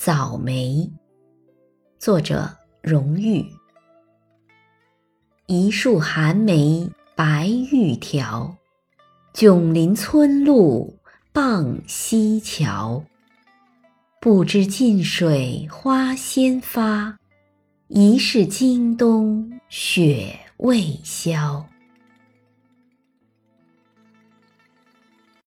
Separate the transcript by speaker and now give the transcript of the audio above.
Speaker 1: 早梅，作者荣誉。一树寒梅白玉条，迥临村路傍溪桥。不知近水花先发，疑是经冬雪未消。